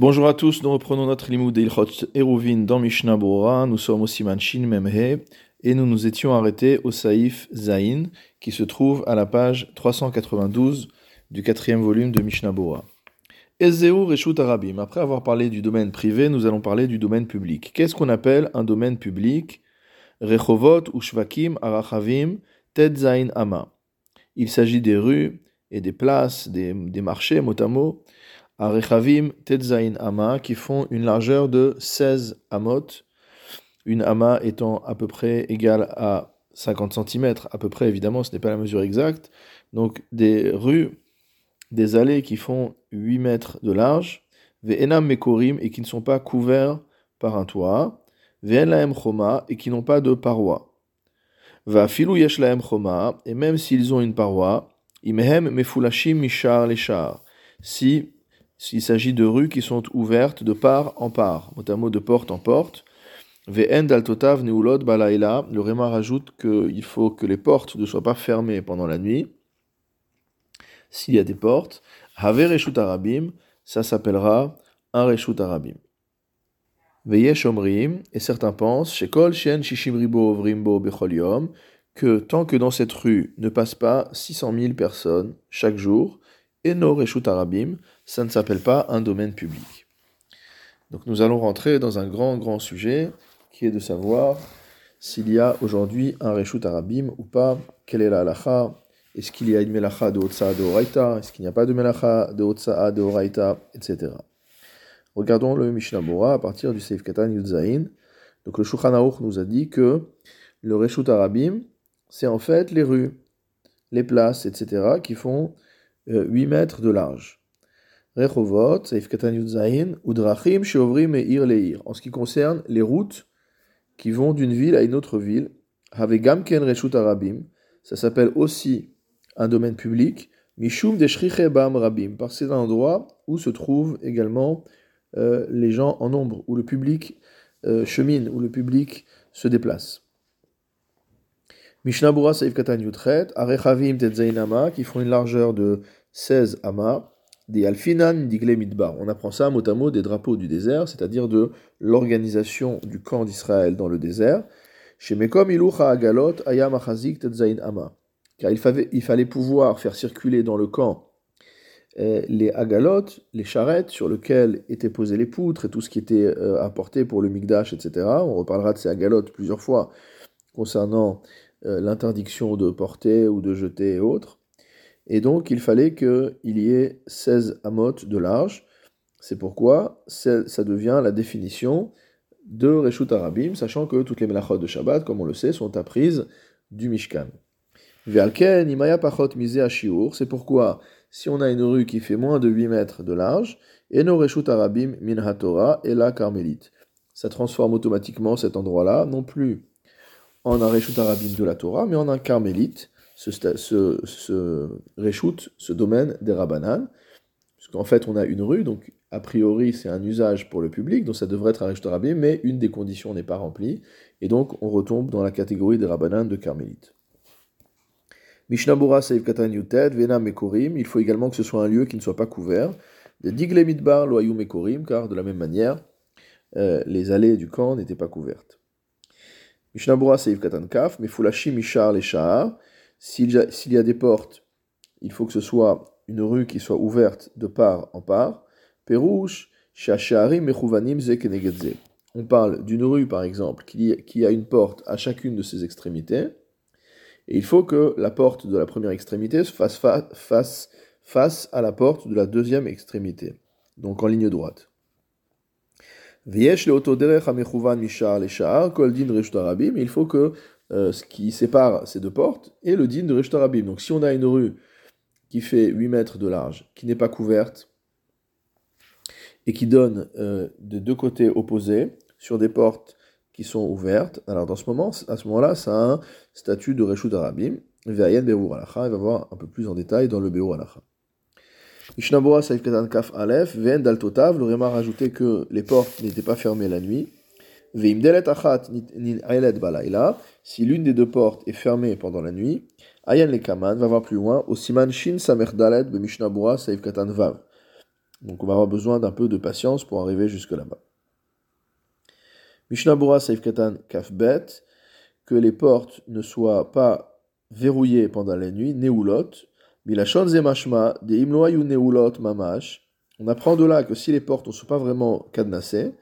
Bonjour à tous, nous reprenons notre limoud d'Ilchot Eruvin dans Mishnah Bora. Nous sommes au Siman Shin Memhe et nous nous étions arrêtés au Saïf Zain qui se trouve à la page 392 du quatrième volume de Mishnah Bora. Ezeu Reshut Arabim. Après avoir parlé du domaine privé, nous allons parler du domaine public. Qu'est-ce qu'on appelle un domaine public? Rechovot ou Shvakim Arachavim Zain Ama. Il s'agit des rues et des places, des, des marchés, mot à mot, Arechavim Tetzain Ama, qui font une largeur de 16 amot, une ama étant à peu près égale à 50 cm, à peu près évidemment, ce n'est pas la mesure exacte. Donc des rues, des allées qui font 8 mètres de large, Ve'enam Mekorim, et qui ne sont pas couverts par un toit, Ve'en Choma, et qui n'ont pas de paroi. Va Filou Yesh Choma, et même s'ils ont une paroi, Imhem Mefulashim Mishar si s'il s'agit de rues qui sont ouvertes de part en part, notamment de porte en porte. Le Réma rajoute qu'il faut que les portes ne soient pas fermées pendant la nuit. S'il y a des portes, have reshut arabim, ça s'appellera un reshut arabim. Veyesh omrim, et certains pensent, shekol shen shishim ribo ovrimbo bechol yom, que tant que dans cette rue ne passent pas 600 000 personnes chaque jour, et no reshut arabim, ça ne s'appelle pas un domaine public. Donc nous allons rentrer dans un grand, grand sujet qui est de savoir s'il y a aujourd'hui un reshut arabim ou pas, quelle est la halacha, est-ce qu'il y a une melacha de Otsa de Oraita, est-ce qu'il n'y a pas de melacha de Otsa de Oraita, etc. Regardons le Mishnah Bora à partir du Seif Katan Yudzaïn. Donc le Shulchan nous a dit que le reshut arabim, c'est en fait les rues, les places, etc., qui font 8 euh, mètres de large. Rechovot, Ir. En ce qui concerne les routes qui vont d'une ville à une autre ville, Havegam Ken Reshut Arabim, ça s'appelle aussi un domaine public, Mishum de Bam Rabim, parce que c'est un endroit où se trouvent également euh, les gens en nombre, où le public euh, chemine, où le public se déplace. Mishnah Bura Saif Katan Yutret, Arechavim Tetzainama, qui font une largeur de 16 amas, des alfinan digle midbar. On apprend ça mot à mot des drapeaux du désert, c'est-à-dire de l'organisation du camp d'Israël dans le désert. Chez Mekom ilucha agalot ayam achazik ama. Car il fallait, pouvoir faire circuler dans le camp euh, les agalot, les charrettes sur lesquelles étaient posées les poutres et tout ce qui était euh, apporté pour le migdash, etc. On reparlera de ces agalotes plusieurs fois concernant l'interdiction de porter ou de jeter et autres. Et donc, il fallait qu'il y ait 16 amot de large. C'est pourquoi ça devient la définition de Reshut Arabim, sachant que toutes les melachot de Shabbat, comme on le sait, sont apprises du Mishkan. C'est pourquoi, si on a une rue qui fait moins de 8 mètres de large, eno Reshut Arabim min haTorah et la carmélite. Ça transforme automatiquement cet endroit-là, non plus en un Reshut Arabim de la Torah, mais en un carmélite, ce, ce, ce domaine des Rabbanan, puisqu'en fait on a une rue, donc a priori c'est un usage pour le public, donc ça devrait être un Reshut Rabim, mais une des conditions n'est pas remplie, et donc on retombe dans la catégorie des Rabbanan de Carmélite. Mishnabura Saïf Katan Yutet, Vena Mekorim, il faut également que ce soit un lieu qui ne soit pas couvert. De Digle Midbar, Loayou Mekorim, car de la même manière, euh, les allées du camp n'étaient pas couvertes. Mishnabura Saïf Katan Kaf, Mefulashi Mishar les s'il y a des portes, il faut que ce soit une rue qui soit ouverte de part en part. Perouche, On parle d'une rue, par exemple, qui a une porte à chacune de ses extrémités. Et il faut que la porte de la première extrémité se fasse face à la porte de la deuxième extrémité, donc en ligne droite. Il faut que euh, ce qui sépare ces deux portes, et le din de Rishtarabim. Donc si on a une rue qui fait 8 mètres de large, qui n'est pas couverte, et qui donne euh, de deux côtés opposés, sur des portes qui sont ouvertes, alors dans ce moment, à ce moment-là, ça a un statut de Reshut Arabim. Il va voir un peu plus en détail dans le Beur Alacha. Mishnabura Saif Katan Kaf Aleph, Ve'en Daltotav, le Réma rajouté que les portes n'étaient pas fermées la nuit. Ve'imdelet Achat Ni'elet Balaila, si l'une des deux portes est fermée pendant la nuit, Ayan Lekaman va voir plus loin, au Siman Shin Samer Dalet Mishnabura Saif Katan Vav. Donc on va avoir besoin d'un peu de patience pour arriver jusque là-bas. Mishnah Saif Katan Kafbet, que les portes ne soient pas verrouillées pendant la nuit, Neulot, Milachon Zemashma, de Imloayu Neulot Mamash. On apprend de là que si les portes ne sont pas vraiment cadenassées,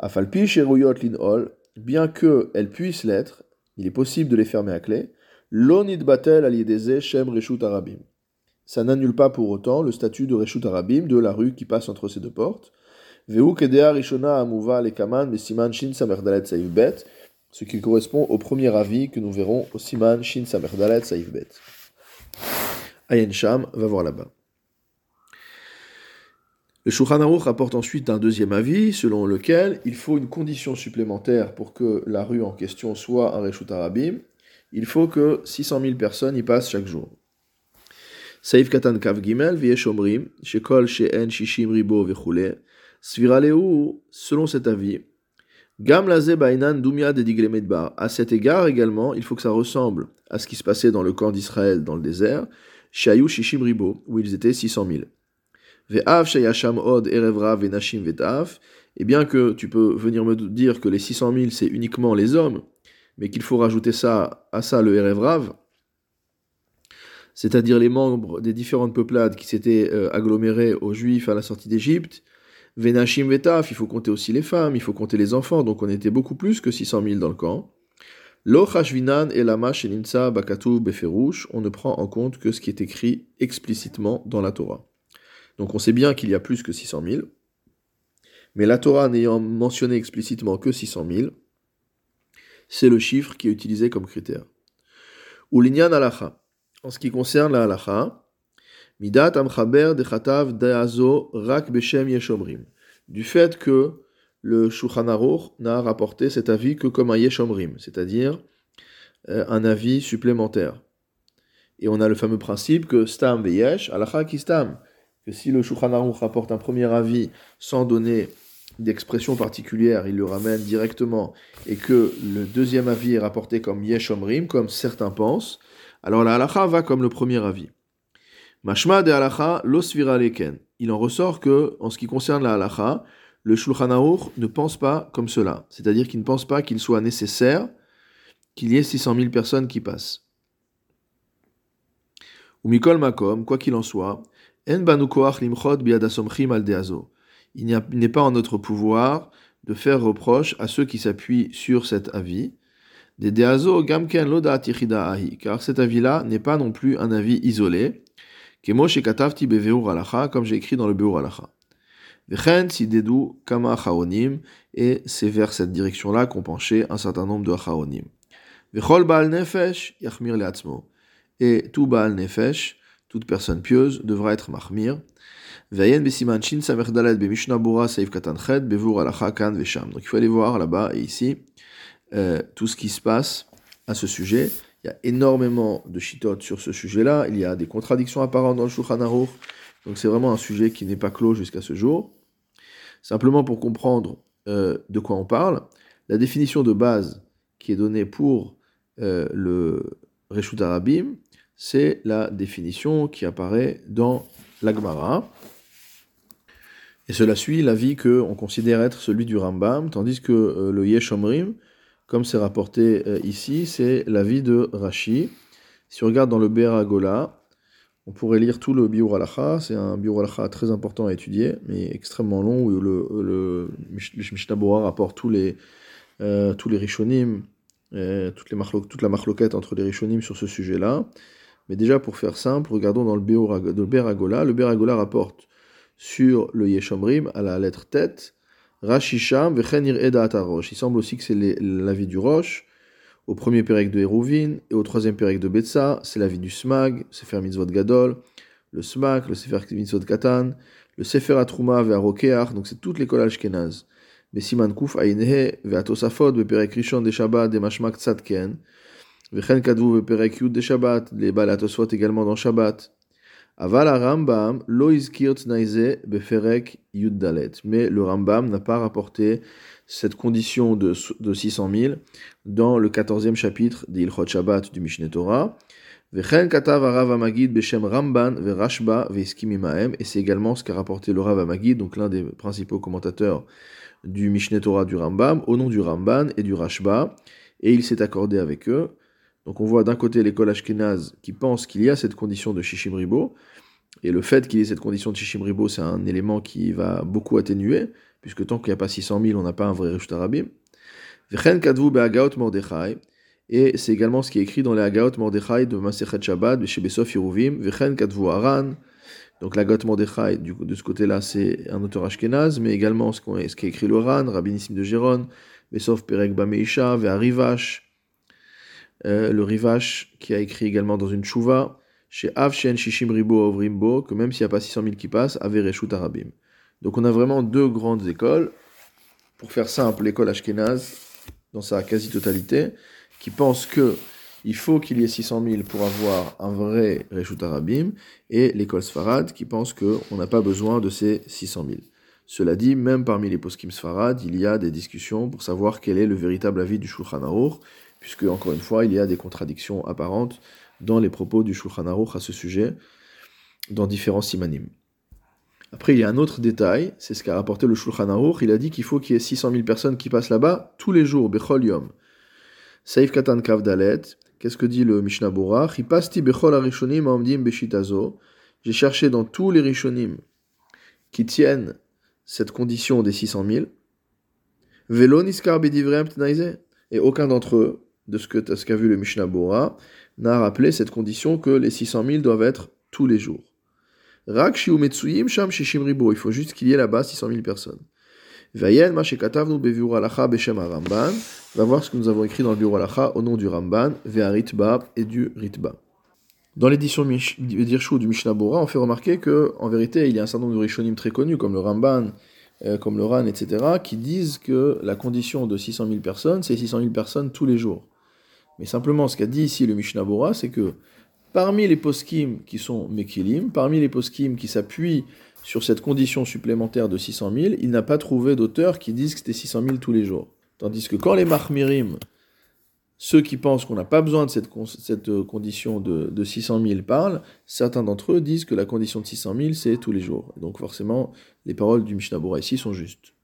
Afalpi Sheruyot Linol, bien qu'elles puissent l'être, il est possible de les fermer à clé, Lonid Batel Aliedeze Shem Reshut Arabim. Ça n'annule pas pour autant le statut de Reshut Arabim, de la rue qui passe entre ces deux portes. Veu Kedea Rishona Amuva Lekaman Mesiman Shin Samerdalet Saif Bet, ce qui correspond au premier avis que nous verrons au Siman Shin Samerdalet Saif Bet. Ayen Sham va voir là-bas. Le Shulchan Aruch rapporte ensuite un deuxième avis selon lequel il faut une condition supplémentaire pour que la rue en question soit un Reshut Arabim. Il faut que 600 000 personnes y passent chaque jour. Saif Kav Gimel, Vieshomrim, Shekol Sheen Shishim Ribo Vechule, Sviraleu, selon cet avis, Gam Laze Bainan Dumia. À cet égard également, il faut que ça ressemble à ce qui se passait dans le camp d'Israël dans le désert, Shayu Shishim Ribo, où ils étaient 600 000. Ve'av Shayasham Od Erevra Venashim Vetaf, et bien que tu peux venir me dire que les 600 000 c'est uniquement les hommes, mais qu'il faut rajouter ça à ça le Erevrav, c'est-à-dire les membres des différentes peuplades qui s'étaient euh, agglomérés aux Juifs à la sortie d'Égypte. Venachim Vetaf, il faut compter aussi les femmes, il faut compter les enfants, donc on était beaucoup plus que 600 000 dans le camp. Lo Chashvinan et Lama Sheninsa Bakatu Beferush, on ne prend en compte que ce qui est écrit explicitement dans la Torah. Donc on sait bien qu'il y a plus que 600 000, mais la Torah n'ayant mentionné explicitement que 600 000, c'est le chiffre qui est utilisé comme critère. Ulinyan Alacha. En ce qui concerne la halacha, Midat Amchaber Dechatav Deazo Rak Beshem Yeshomrim. Du fait que le Shulchan n'a rapporté cet avis que comme un Yeshomrim, c'est-à-dire euh, un avis supplémentaire. Et on a le fameux principe que Stam Veyesh, halacha ki Stam. Que si le Shulchan rapporte un premier avis sans donner d'expression particulière, il le ramène directement, et que le deuxième avis est rapporté comme Yeshomrim, comme certains pensent, alors la halacha va comme le premier avis. Mashma de losvira leken. Il en ressort que, en ce qui concerne la halacha, le Shulchan ne pense pas comme cela. C'est-à-dire qu'il ne pense pas qu'il soit nécessaire qu'il y ait 600 000 personnes qui passent. Ou mikol makom, quoi qu'il en soit, en Il n'est pas en notre pouvoir de faire reproche à ceux qui s'appuient sur cet avis, des Deazo Gamken Loda Ahi, car cet avis-là n'est pas non plus un avis isolé. Kemo Shekatavti Beveur Alacha, comme j'ai écrit dans le Beur Alacha. Et c'est vers cette direction-là qu'ont penché un certain nombre de Chaonim. Et tout Baal Nefesh, toute personne pieuse, devra être Mahmir. Donc il faut aller voir là-bas et ici euh, tout ce qui se passe à ce sujet. Il y a énormément de chitotes sur ce sujet-là. Il y a des contradictions apparentes dans le Shulchan Aruch. Donc c'est vraiment un sujet qui n'est pas clos jusqu'à ce jour. Simplement pour comprendre euh, de quoi on parle, la définition de base qui est donnée pour euh, le Reshut Arabim, c'est la définition qui apparaît dans l'Agmara. Et cela suit l'avis qu'on considère être celui du Rambam, tandis que le Yeshomrim, comme c'est rapporté euh, ici, c'est l'avis de Rashi. Si on regarde dans le Beragola, on pourrait lire tout le Biur Alacha. C'est un Biur Alacha très important à étudier, mais extrêmement long, où le, le, le rapporte tous les, euh, tous les Rishonim, euh, toutes les toute la marloquette entre les Rishonim sur ce sujet-là. Mais déjà, pour faire simple, regardons dans le Beragola. Le Beragola rapporte sur le Yeshomrim à la lettre tête Rashisham vechenir eda Il semble aussi que c'est l'avis du Roche. Au premier pérec de Hérouvin et au troisième pérec de Betsa, c'est l'avis du Smag, Sefer Mitzvot Gadol, le Smag, le Sefer Mitzvot Katan, le Sefer Atruma ve'arokeach, donc c'est toute l'école Ashkenaz. Besiman Kuf Ainhe ve'atosafot beperek Rishon de Shabbat de Mashmak Tzadken, vechen kadvu beperek Yud de Shabbat, les Balatosfot également dans Shabbat. Aval Rambam beferek yuddalet. Mais le Rambam n'a pas rapporté cette condition de, de 600 000 dans le 14e chapitre d'Ilchot Shabbat du Mishneh Torah. Ramban et c'est également ce qu'a rapporté le Rav Amagid, donc l'un des principaux commentateurs du Mishneh Torah du Rambam, au nom du Ramban et du Rashba, et il s'est accordé avec eux. Donc on voit d'un côté l'école Ashkenaz qui pense qu'il y a cette condition de Shishimribo, et le fait qu'il y ait cette condition de Shishimribo, c'est un élément qui va beaucoup atténuer, puisque tant qu'il n'y a pas 600 000, on n'a pas un vrai Rishut Arabim. Et c'est également ce qui est écrit dans les Agaot Mordechai de Masechet Shabbat, de Shebesof Yeruvim, Vechen Aran. Donc l'Agat Mordechai, de ce côté-là, c'est un auteur ashkenaz, mais également ce, qui est écrit le Ran, de Géron, Besof Perek Bameisha, Ve'arivash, euh, le Rivash, qui a écrit également dans une Chouva, chez Avshen Shishim Ribo Ovrimbo, que même s'il n'y a pas 600 000 qui passent, Avereshut Arabim. Donc on a vraiment deux grandes écoles. Pour faire simple, l'école ashkenaz, dans sa quasi-totalité, qui pense que il faut qu'il y ait 600 000 pour avoir un vrai Reshut Arabim, et l'école Sfarad qui pense qu'on n'a pas besoin de ces 600 000. Cela dit, même parmi les poskim Sfarad, il y a des discussions pour savoir quel est le véritable avis du Shulchan Aruch, puisque, encore une fois, il y a des contradictions apparentes dans les propos du Shulchan Aruch à ce sujet, dans différents simanim. Après, il y a un autre détail, c'est ce qu'a rapporté le Shulchan Aruch, il a dit qu'il faut qu'il y ait 600 000 personnes qui passent là-bas tous les jours, Bechol Yom. Saif Katan Kavdalet, qu'est-ce que dit le Mishnah Bora bechol arishonim aomdim beshitazo. J'ai cherché dans tous les rishonim qui tiennent cette condition des 600 000. Velo niskar Et aucun d'entre eux, de ce qu'a qu'a vu le Mishnah Bora, n'a rappelé cette condition que les 600 000 doivent être tous les jours. Rak sham Il faut juste qu'il y ait là-bas 600 000 personnes. Vayen beviur alacha beshem va voir ce que nous avons écrit dans le bureau Alacha au nom du Ramban, Ve'aritba et du Ritba. Dans l'édition d'Irshu du Mishnah Bora, on fait remarquer que, en vérité, il y a un certain nombre de Rishonim très connus, comme le Ramban, euh, comme le Ran, etc., qui disent que la condition de 600 000 personnes, c'est 600 000 personnes tous les jours. Mais simplement, ce qu'a dit ici le Mishnah Bora, c'est que parmi les poskim qui sont Mekilim, parmi les poskim qui s'appuient sur cette condition supplémentaire de 600 000, il n'a pas trouvé d'auteur qui disent que c'était 600 000 tous les jours. Tandis que quand les Mahmirim, ceux qui pensent qu'on n'a pas besoin de cette, euh, condition de, de, 600 000 parlent, certains d'entre eux disent que la condition de 600 000, c'est tous les jours. Donc forcément, les paroles du Mishnah Bora ici sont justes.